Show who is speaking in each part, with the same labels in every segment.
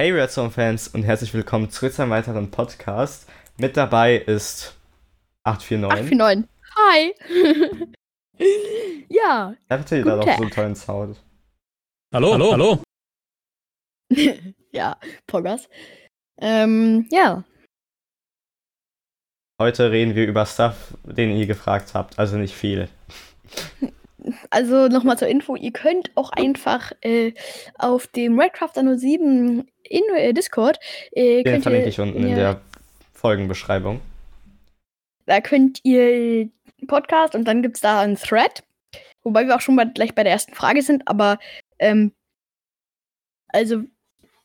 Speaker 1: Hey Redstone-Fans und herzlich willkommen zurück zu einem weiteren Podcast. Mit dabei ist 849.
Speaker 2: 849. Hi. ja.
Speaker 1: Er hatte da doch so einen tollen Sound.
Speaker 3: Hallo, hallo, hallo.
Speaker 2: ja, Poggers. Ähm, ja.
Speaker 1: Heute reden wir über Stuff, den ihr gefragt habt, also nicht viel.
Speaker 2: Also nochmal zur Info, ihr könnt auch einfach äh, auf dem Redcrafter 07 in äh, Discord.
Speaker 1: Äh, Den verlinke ich unten in der Folgenbeschreibung.
Speaker 2: Da könnt ihr Podcast und dann gibt es da einen Thread. Wobei wir auch schon bei, gleich bei der ersten Frage sind, aber ähm, also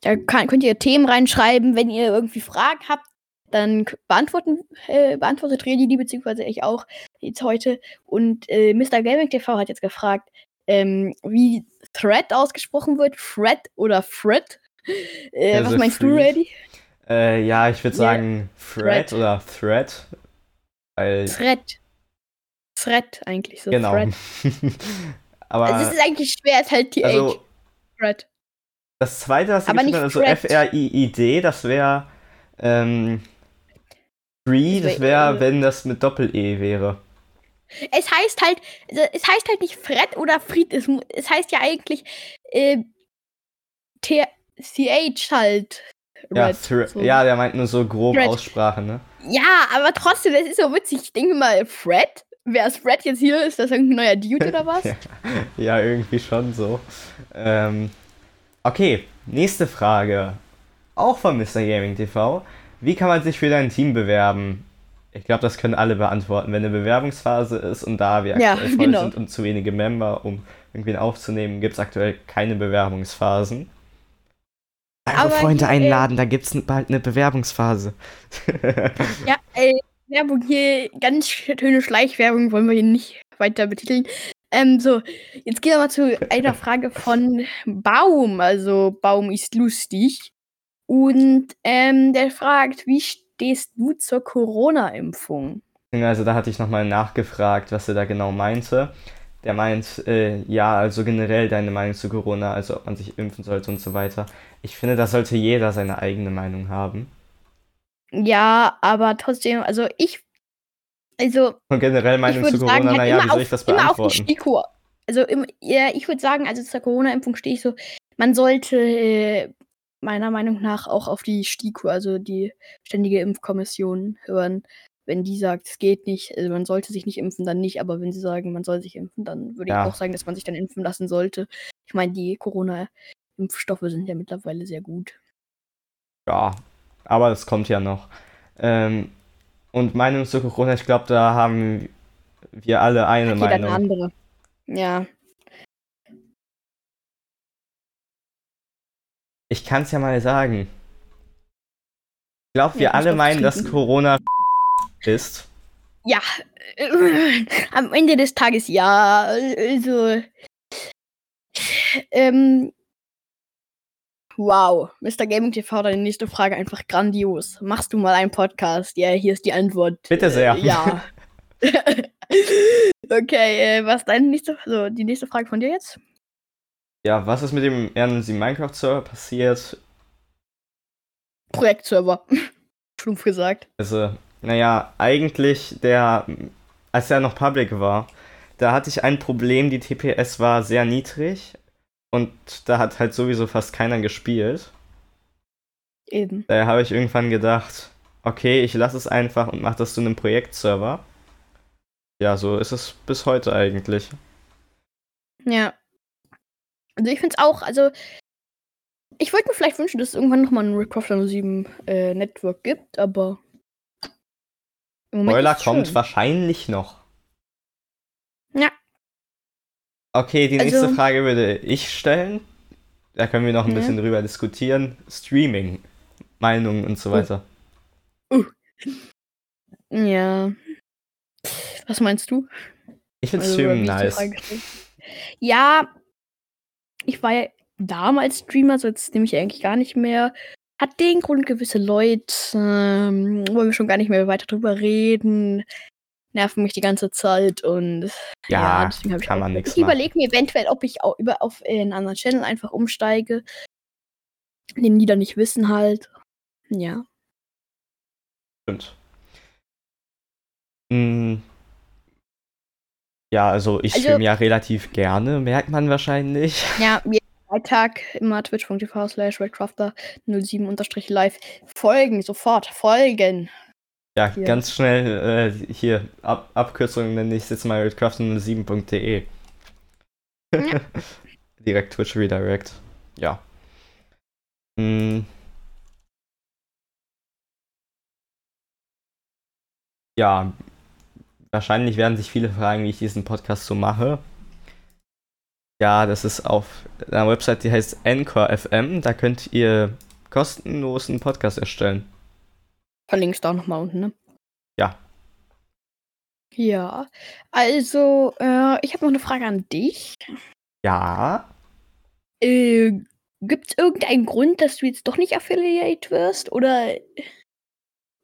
Speaker 2: da kann, könnt ihr Themen reinschreiben, wenn ihr irgendwie Fragen habt, dann beantworten, äh, beantwortet Redi die, beziehungsweise ich auch jetzt heute. Und äh, Mr. Gaming TV hat jetzt gefragt, ähm, wie Thread ausgesprochen wird. Thread oder Fred? Äh, was meinst free. du, Redi?
Speaker 1: Äh, ja, ich würde sagen Thread, Thread oder Thread.
Speaker 2: Weil Thread. Thread eigentlich so.
Speaker 1: Genau. Aber
Speaker 2: also es ist eigentlich schwer, es ist halt TH. Also, Thread.
Speaker 1: Das zweite, was ich finde, also F-R-I-I-D, das wäre ähm, Free, das wäre, wenn das mit Doppel-E wäre.
Speaker 2: Es heißt halt, es heißt halt nicht Fred oder Fried, es, es heißt ja eigentlich äh, CH halt.
Speaker 1: Ja, so. ja, der meint nur so grob Fred. Aussprache, ne?
Speaker 2: Ja, aber trotzdem, das ist so witzig. Ich denke mal, Fred, wer ist Fred jetzt hier? Ist das irgendein neuer Dude oder was?
Speaker 1: ja, irgendwie schon so. Ähm, okay, nächste Frage. Auch von Mr. Gaming TV. Wie kann man sich für dein Team bewerben? Ich glaube, das können alle beantworten, wenn eine Bewerbungsphase ist und da wir
Speaker 2: ja, aktuell voll genau.
Speaker 1: sind und zu wenige Member, um irgendwen aufzunehmen, gibt es aktuell keine Bewerbungsphasen. Eure Freunde einladen, äh, da gibt es bald eine Bewerbungsphase.
Speaker 2: ja, äh, Werbung hier, ganz schöne Schleichwerbung wollen wir hier nicht weiter betiteln. Ähm, so, jetzt gehen wir mal zu einer Frage von Baum. Also, Baum ist lustig. Und ähm, der fragt, wie stehst du zur Corona-Impfung?
Speaker 1: Also da hatte ich nochmal nachgefragt, was er da genau meinte. Der meint, äh, ja, also generell deine Meinung zu Corona, also ob man sich impfen sollte und so weiter. Ich finde, da sollte jeder seine eigene Meinung haben.
Speaker 2: Ja, aber trotzdem, also ich, also.
Speaker 1: Und generell Meinung zu Corona, sagen, halt naja, wie soll ich das beantworten? Immer auf die
Speaker 2: STIKO. Also im, ja, ich würde sagen, also zur Corona-Impfung stehe ich so, man sollte äh, meiner Meinung nach auch auf die STIKO, also die Ständige Impfkommission, hören. Wenn die sagt, es geht nicht, also man sollte sich nicht impfen, dann nicht. Aber wenn sie sagen, man soll sich impfen, dann würde ja. ich auch sagen, dass man sich dann impfen lassen sollte. Ich meine, die Corona-Impfstoffe sind ja mittlerweile sehr gut.
Speaker 1: Ja, aber es kommt ja noch. Ähm, und Meinung zu Corona, ich glaube, da haben wir alle eine Hat Meinung.
Speaker 2: Eine andere. Ja.
Speaker 1: Ich kann es ja mal sagen. Ich glaube, wir ja, alle meinen, dass Corona ist.
Speaker 2: Ja, äh, am Ende des Tages ja. Also, ähm, wow, Mr. Gaming TV, deine nächste Frage einfach grandios. Machst du mal einen Podcast? Ja, hier ist die Antwort.
Speaker 1: Bitte sehr.
Speaker 2: Äh, ja. okay, äh, was deine nächste, so die nächste Frage von dir jetzt?
Speaker 1: Ja, was ist mit dem RNC Minecraft Server passiert?
Speaker 2: Projektserver. Stumpf gesagt.
Speaker 1: Also, naja, eigentlich der, als er noch public war, da hatte ich ein Problem, die TPS war sehr niedrig und da hat halt sowieso fast keiner gespielt.
Speaker 2: Eben.
Speaker 1: Daher habe ich irgendwann gedacht, okay, ich lasse es einfach und mache das zu einem Projektserver. Ja, so ist es bis heute eigentlich.
Speaker 2: Ja, also ich finde es auch, also ich wollte mir vielleicht wünschen, dass es irgendwann nochmal ein Crofter 07 äh, Network gibt, aber
Speaker 1: Spoiler kommt schön. wahrscheinlich noch.
Speaker 2: Ja.
Speaker 1: Okay, die nächste also, Frage würde ich stellen. Da können wir noch ein ja. bisschen drüber diskutieren. Streaming, Meinungen und so weiter.
Speaker 2: Uh. Uh. Ja. Was meinst du?
Speaker 1: Ich finde also, Streaming nice.
Speaker 2: Ja, ich war ja damals Streamer, so jetzt nehme ich eigentlich gar nicht mehr. Hat den Grund, gewisse Leute, ähm, wollen wir schon gar nicht mehr weiter drüber reden, nerven mich die ganze Zeit und
Speaker 1: ja, ja kann man nichts
Speaker 2: Ich überlege mir eventuell, ob ich auch über auf einen anderen Channel einfach umsteige. Den die dann nicht wissen halt. Ja.
Speaker 1: Stimmt. Hm. Ja, also ich
Speaker 2: Also-
Speaker 1: stream ja relativ gerne, merkt man wahrscheinlich.
Speaker 2: Ja, jeden Freitag immer twitch.tv slash redcrafter07 unterstrich live. Folgen, sofort, folgen.
Speaker 1: Ja,
Speaker 2: Hier.
Speaker 1: ganz schnell äh, hier, Ab Abkürzung nenne ich es jetzt mal redcraft07.de.
Speaker 2: Ja.
Speaker 1: Direkt Twitch Redirect. Ja. Hm. Ja, wahrscheinlich werden sich viele fragen, wie ich diesen Podcast so mache. Ja, das ist auf einer Website, die heißt Anchor FM. Da könnt ihr kostenlos einen Podcast erstellen.
Speaker 2: Verlinkst du auch nochmal unten, ne?
Speaker 1: Ja.
Speaker 2: Ja, also, äh, ich habe noch eine Frage an dich.
Speaker 1: Ja,
Speaker 2: Äh, Gibt es irgendeinen Grund, dass du jetzt doch nicht Affiliate wirst? Oder,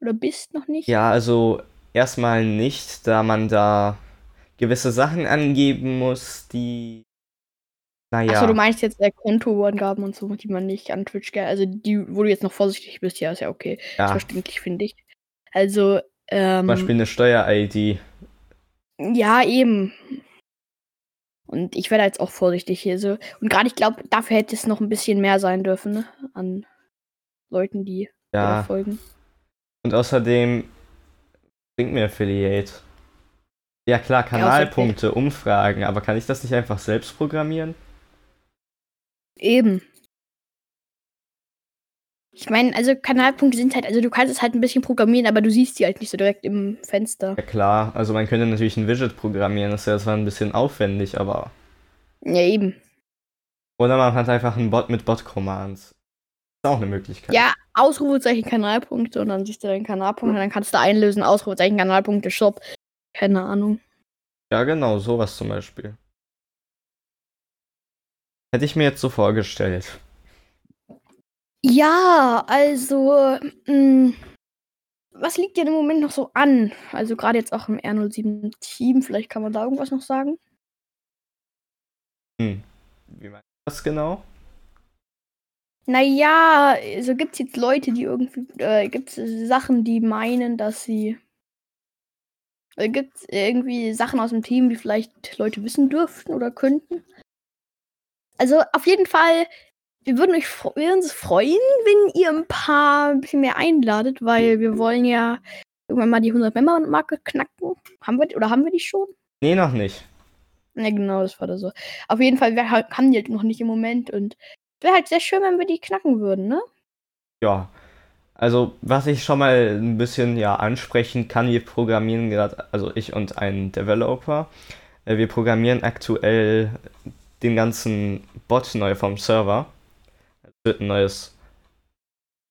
Speaker 2: oder bist noch nicht?
Speaker 1: Ja, also erstmal nicht, da man da gewisse Sachen angeben muss, die. Naja.
Speaker 2: Achso, du meinst jetzt äh, Kontoangaben und so, die man nicht an Twitch, also die, wo du jetzt noch vorsichtig bist, ja, ist ja okay. Ist
Speaker 1: ja,
Speaker 2: verständlich, finde ich. Also, ähm,
Speaker 1: zum Beispiel eine Steuer-ID.
Speaker 2: ja, eben. Und ich werde jetzt auch vorsichtig hier so. Und gerade, ich glaube, dafür hätte es noch ein bisschen mehr sein dürfen, ne? An Leuten, die
Speaker 1: Ja,
Speaker 2: folgen.
Speaker 1: und außerdem bringt mir Affiliate. Ja, klar, Kanalpunkte, Umfragen, aber kann ich das nicht einfach selbst programmieren?
Speaker 2: Eben. Ich meine, also Kanalpunkte sind halt, also du kannst es halt ein bisschen programmieren, aber du siehst die halt nicht so direkt im Fenster.
Speaker 1: Ja, klar, also man könnte natürlich ein Widget programmieren, das wäre zwar ein bisschen aufwendig, aber.
Speaker 2: Ja, eben.
Speaker 1: Oder man hat einfach einen Bot mit Bot-Commands. Ist auch eine Möglichkeit.
Speaker 2: Ja, Ausrufezeichen Kanalpunkte und dann siehst du deinen Kanalpunkt und dann kannst du einlösen, Ausrufezeichen Kanalpunkte, Shop. Keine Ahnung.
Speaker 1: Ja, genau, sowas zum Beispiel. Hätte ich mir jetzt so vorgestellt.
Speaker 2: Ja, also, mh, was liegt dir im Moment noch so an? Also gerade jetzt auch im R07 Team, vielleicht kann man da irgendwas noch sagen?
Speaker 1: Hm. Wie meinst du das genau?
Speaker 2: Naja, so gibt es jetzt Leute, die irgendwie, äh, gibt es Sachen, die meinen, dass sie, äh, gibt es irgendwie Sachen aus dem Team, die vielleicht Leute wissen dürften oder könnten? Also auf jeden Fall, wir würden, euch, wir würden uns freuen, wenn ihr ein paar, ein bisschen mehr einladet, weil wir wollen ja irgendwann mal die 100-Member-Marke knacken. Haben wir, die- oder haben wir die schon?
Speaker 1: Nee, noch nicht.
Speaker 2: Ja, genau, das war da so. Auf jeden Fall, wir ha- haben die halt noch nicht im Moment und wäre halt sehr schön, wenn wir die knacken würden, ne?
Speaker 1: Ja. Also, was ich schon mal ein bisschen ja ansprechen kann, wir programmieren gerade, also ich und ein Developer, äh, wir programmieren aktuell den ganzen Bot neu vom Server. Es wird ein neues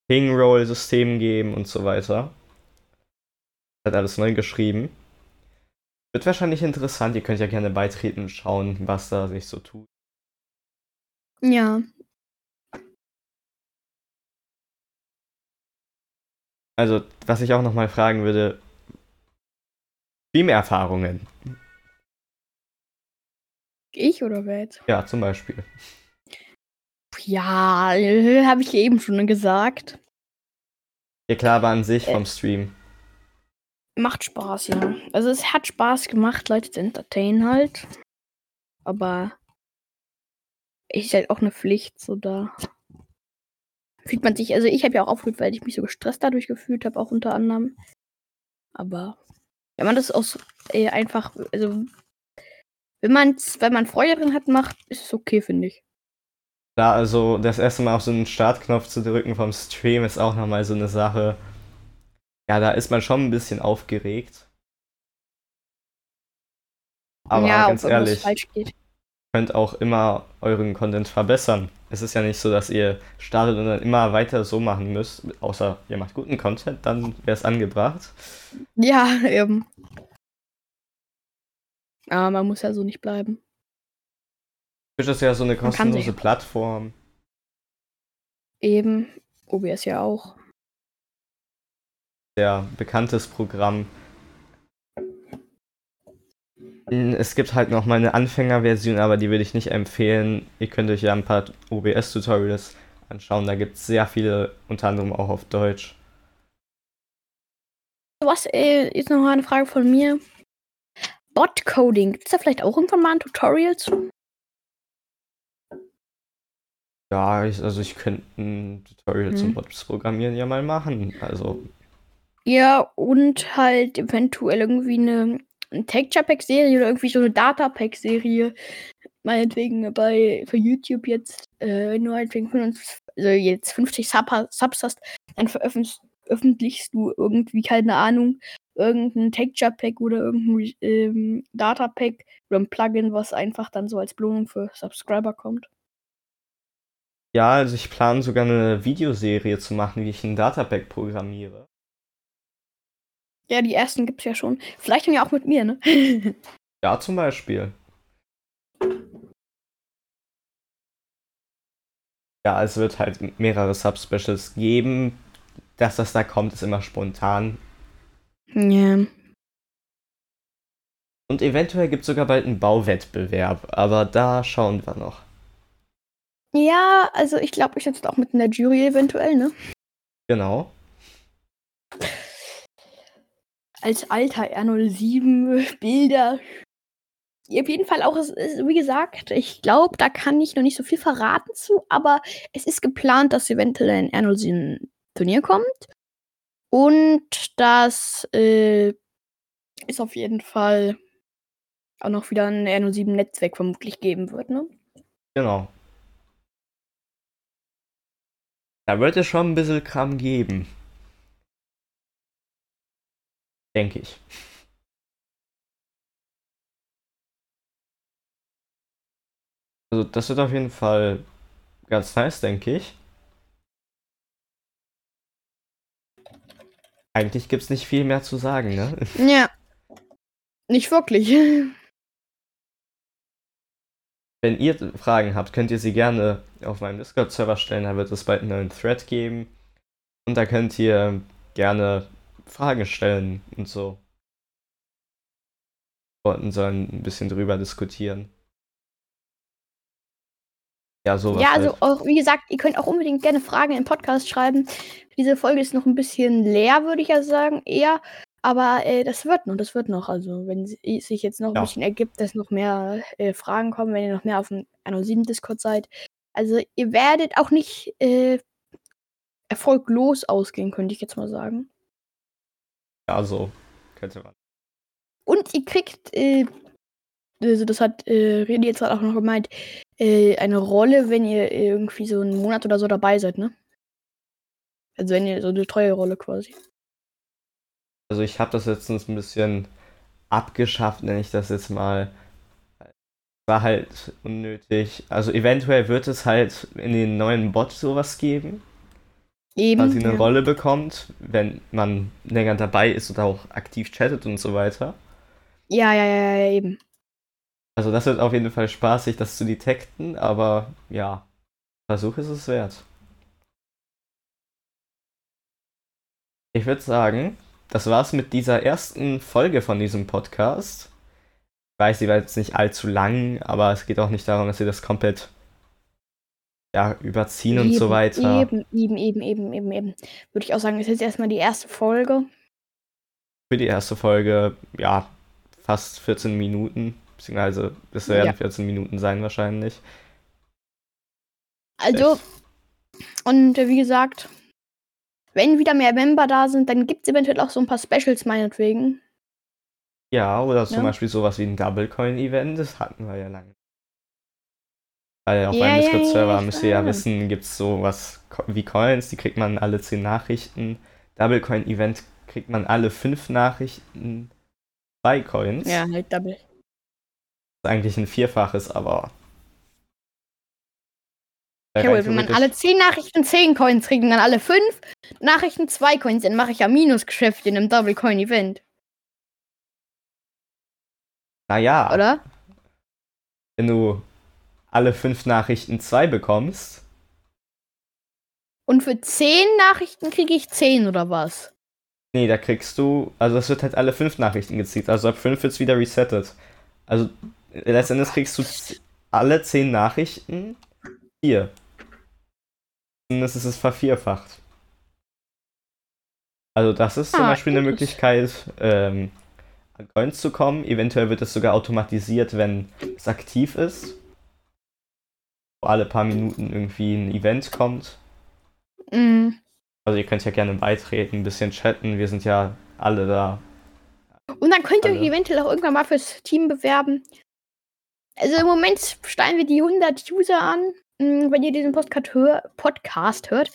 Speaker 1: Ping-Roll-System geben und so weiter. Hat alles neu geschrieben. Wird wahrscheinlich interessant, ihr könnt ja gerne beitreten und schauen, was da sich so tut.
Speaker 2: Ja.
Speaker 1: Also, was ich auch nochmal fragen würde, Stream-Erfahrungen.
Speaker 2: Ich oder wer jetzt?
Speaker 1: Ja, zum Beispiel.
Speaker 2: Ja, äh, habe ich eben schon gesagt.
Speaker 1: Ja klar, aber an sich
Speaker 2: Äh.
Speaker 1: vom Stream.
Speaker 2: Macht Spaß, ja. Also es hat Spaß gemacht, Leute zu entertainen halt. Aber ist halt auch eine Pflicht, so da. Fühlt man sich, also ich habe ja auch aufgehört, weil ich mich so gestresst dadurch gefühlt habe, auch unter anderem. Aber wenn man das aus äh, einfach, also wenn man wenn man Freude drin hat, macht, ist es okay, finde ich.
Speaker 1: Da also das erste Mal auf so einen Startknopf zu drücken vom Stream ist auch nochmal so eine Sache. Ja, da ist man schon ein bisschen aufgeregt. Aber
Speaker 2: ja,
Speaker 1: ganz ehrlich,
Speaker 2: geht.
Speaker 1: könnt auch immer euren Content verbessern. Es ist ja nicht so, dass ihr startet und dann immer weiter so machen müsst, außer ihr macht guten Content, dann wäre es angebracht.
Speaker 2: Ja, eben. Aber man muss ja so nicht bleiben.
Speaker 1: Twitch ist ja so eine kostenlose Plattform.
Speaker 2: Eben. OBS ja auch.
Speaker 1: sehr bekanntes Programm. Mm, Es gibt halt noch mal eine Anfängerversion, aber die würde ich nicht empfehlen. Ihr könnt euch ja ein paar OBS-Tutorials anschauen. Da gibt es sehr viele, unter anderem auch auf Deutsch.
Speaker 2: Was äh, ist noch eine Frage von mir? Bot-Coding, gibt es da vielleicht auch irgendwann mal ein Tutorial zu?
Speaker 1: Ja, ich, also ich könnte ein Tutorial
Speaker 2: Hm.
Speaker 1: zum Bots-Programmieren ja mal machen. Also,
Speaker 2: Ja, und halt eventuell irgendwie eine, eine Texture-Pack-Serie oder irgendwie so eine Data-Pack-Serie. Meinetwegen bei für YouTube jetzt, äh, du halt wegen 55, also jetzt 50 Sub Subs hast, dann veröffentlichst öffentlichst du irgendwie, keine Ahnung, irgendein Texture-Pack oder irgendein ähm, Data-Pack oder ein Plugin, was einfach dann so als Belohnung für Subscriber kommt.
Speaker 1: ja, also ich plane sogar eine Videoserie zu machen, wie ich ein Datapack programmiere.
Speaker 2: Ja, die ersten gibt's ja schon. Vielleicht dann ja auch mit mir, ne?
Speaker 1: Ja, zum Beispiel. Ja, es wird halt mehrere Subspecials geben. Dass das da kommt, ist immer spontan.
Speaker 2: ja.
Speaker 1: Und eventuell gibt es sogar bald einen Bauwettbewerb, aber da schauen wir noch.
Speaker 2: Ja, also ich glaube, ich sitze auch mit in der Jury eventuell, ne?
Speaker 1: Genau.
Speaker 2: Als alter R07 Bilder. Auf jeden Fall auch, wie gesagt, ich glaube, da kann ich noch nicht so viel verraten zu, aber es ist geplant, dass eventuell ein R07 Turnier kommt. Und das äh, ist auf jeden Fall auch noch wieder ein R07 Netzwerk vermutlich geben wird, ne?
Speaker 1: Genau. Da wird es schon ein bisschen Kram geben. Denke ich. Also das wird auf jeden Fall ganz nice, denke ich. Eigentlich gibt es nicht viel mehr zu sagen, ne?
Speaker 2: Ja. Nicht wirklich.
Speaker 1: Wenn ihr Fragen habt, könnt ihr sie gerne auf meinem Discord-Server stellen. Da wird es bald einen neuen Thread geben. Und da könnt ihr gerne Fragen stellen und so. Wollten sollen ein bisschen drüber diskutieren. Ja, sowas.
Speaker 2: Ja, also
Speaker 1: halt.
Speaker 2: auch, wie gesagt, ihr könnt auch unbedingt gerne Fragen im Podcast schreiben. Diese Folge ist noch ein bisschen leer, würde ich ja sagen, eher. Aber äh, das wird noch, das wird noch. Also, wenn es sich jetzt noch ein
Speaker 1: Ja.
Speaker 2: bisschen ergibt, dass noch mehr äh, Fragen kommen, wenn ihr noch mehr auf dem 107 Discord seid. Also, ihr werdet auch nicht äh, erfolglos ausgehen, könnte ich jetzt mal sagen.
Speaker 1: Ja, so. Könnte man.
Speaker 2: Und ihr kriegt, äh, also das hat äh, Redi jetzt gerade auch noch gemeint, äh, eine Rolle, wenn ihr irgendwie so einen Monat oder so dabei seid, ne? Also wenn ihr so eine treue Rolle quasi.
Speaker 1: Also ich habe das letztens ein bisschen abgeschafft, nenne ich das jetzt mal. War halt unnötig. Also eventuell wird es halt in den neuen Bot sowas geben.
Speaker 2: Eben.
Speaker 1: quasi eine
Speaker 2: ja.
Speaker 1: Rolle bekommt, wenn man länger dabei ist oder auch aktiv chattet und so weiter.
Speaker 2: Ja, ja, ja, ja, eben.
Speaker 1: Also das wird auf jeden Fall spaßig, das zu detekten, aber ja, Versuch ist es wert. Ich würde sagen, das war's mit dieser ersten Folge von diesem Podcast. Ich weiß, die war jetzt nicht allzu lang, aber es geht auch nicht darum, dass wir das komplett ja, überziehen und so
Speaker 2: Eben,
Speaker 1: weiter.
Speaker 2: Eben, eben, eben, eben, eben, eben. Würde ich auch sagen, das ist jetzt erstmal die erste Folge.
Speaker 1: Für die erste Folge, ja, fast 14 Minuten. Beziehungsweise, es werden
Speaker 2: Ja.
Speaker 1: 14 Minuten sein wahrscheinlich.
Speaker 2: Also, und äh, wie gesagt, wenn wieder mehr Member da sind, dann gibt es eventuell auch so ein paar Specials meinetwegen.
Speaker 1: Ja, oder zum
Speaker 2: Ja.
Speaker 1: Beispiel sowas wie ein Double Coin Event, das hatten wir ja lange. Weil auf
Speaker 2: Ja,
Speaker 1: meinem
Speaker 2: ja,
Speaker 1: Discord-Server müsst ihr ja wissen, gibt es sowas wie Coins, die kriegt man alle 10 Nachrichten. Double Coin Event kriegt man alle 5 Nachrichten, 2 Coins.
Speaker 2: Ja, halt Double.
Speaker 1: Das ist eigentlich ein Vierfaches, aber.
Speaker 2: Ja, wenn man alle 10 Nachrichten 10 Coins kriegt und dann alle 5 Nachrichten 2 Coins, dann mache ich ja Minusgeschäfte in einem Double Coin Event,
Speaker 1: Naja,
Speaker 2: oder?
Speaker 1: wenn du alle 5 Nachrichten 2 bekommst,
Speaker 2: Und für 10 Nachrichten kriege ich 10 oder was?
Speaker 1: Nee, da kriegst du, also es wird halt alle fünf Nachrichten gezielt. Also ab fünf wird es wieder resettet. Also letztendlich kriegst du alle zehn Nachrichten hier. ist es vervierfacht. Also das ist zum
Speaker 2: Ah,
Speaker 1: Beispiel eine. Möglichkeit, ähm, an Coins zu kommen. Eventuell wird es sogar automatisiert, wenn es aktiv ist. Wo alle paar Minuten irgendwie ein Event kommt.
Speaker 2: Mm.
Speaker 1: Also ihr könnt ja gerne beitreten, ein bisschen chatten. Wir sind ja alle da.
Speaker 2: Und dann könnt ihr euch eventuell auch irgendwann mal fürs Team bewerben. Also im Moment steigen wir die 100 User an. Mm, Wenn ihr diesen Podcast, hör Podcast hört,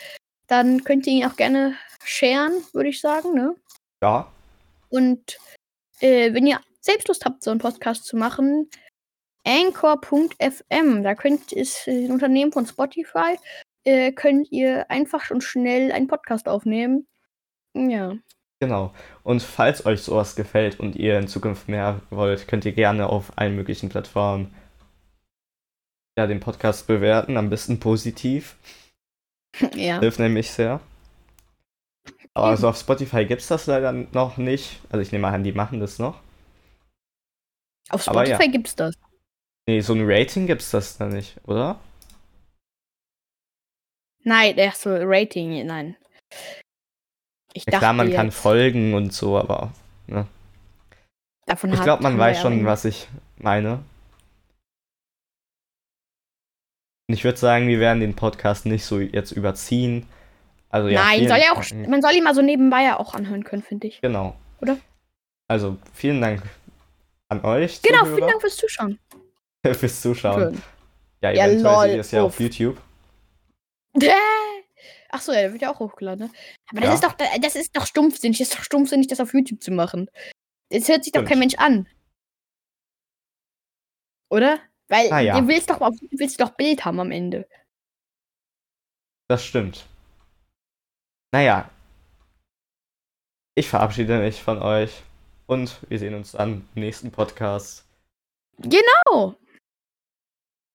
Speaker 2: dann könnt ihr ihn auch gerne sharen, würde ich sagen. Ne?
Speaker 1: Ja,
Speaker 2: Und äh, wenn ihr selbst Lust habt, so einen Podcast zu machen, Anchor.fm, da könnt ist äh, ein Unternehmen von Spotify, äh, könnt ihr einfach und schnell einen Podcast aufnehmen. Ja.
Speaker 1: Genau. Und falls euch sowas gefällt und ihr in Zukunft mehr wollt, könnt ihr gerne auf allen möglichen Plattformen ja, den Podcast bewerten. Am besten positiv.
Speaker 2: ja.
Speaker 1: Hilft nämlich sehr. Aber also auf Spotify gibt es das leider noch nicht. Also ich nehme an, die machen das noch.
Speaker 2: Auf
Speaker 1: aber ja.
Speaker 2: Spotify gibt's das.
Speaker 1: Nee, so ein Rating gibt es das da nicht, oder?
Speaker 2: Nein, ach so, Rating, nein. Ich
Speaker 1: Ja, klar, man kann
Speaker 2: jetzt,
Speaker 1: folgen und so, aber
Speaker 2: davon
Speaker 1: ich glaube, man weiß
Speaker 2: ja
Speaker 1: schon, was ich meine. Und ich würde sagen, wir werden den Podcast nicht so jetzt überziehen. Also ja,
Speaker 2: Nein, soll ja auch, man soll ihn mal so nebenbei ja auch anhören können, finde ich.
Speaker 1: Genau.
Speaker 2: Oder?
Speaker 1: Also vielen Dank an euch.
Speaker 2: Genau,
Speaker 1: Zuhörer,
Speaker 2: vielen Dank fürs Zuschauen.
Speaker 1: fürs Zuschauen.
Speaker 2: Schön.
Speaker 1: Ja,
Speaker 2: Ja,
Speaker 1: eventuell
Speaker 2: lol,
Speaker 1: seht ihr es ja auf. YouTube.
Speaker 2: Ach so, ja, der wird ja auch hochgeladen. ne? Aber das
Speaker 1: Ja.
Speaker 2: ist doch, das ist doch stumpfsinnig. Das ist doch stumpfsinnig, das auf YouTube zu machen. Das hört sich doch kein Mensch an. Oder? Weil
Speaker 1: Ah, ja.
Speaker 2: du willst doch, auf, du willst doch Bild haben am Ende.
Speaker 1: Das stimmt. Naja. Ich verabschiede mich von euch und wir sehen uns dann im nächsten Podcast.
Speaker 2: Genau.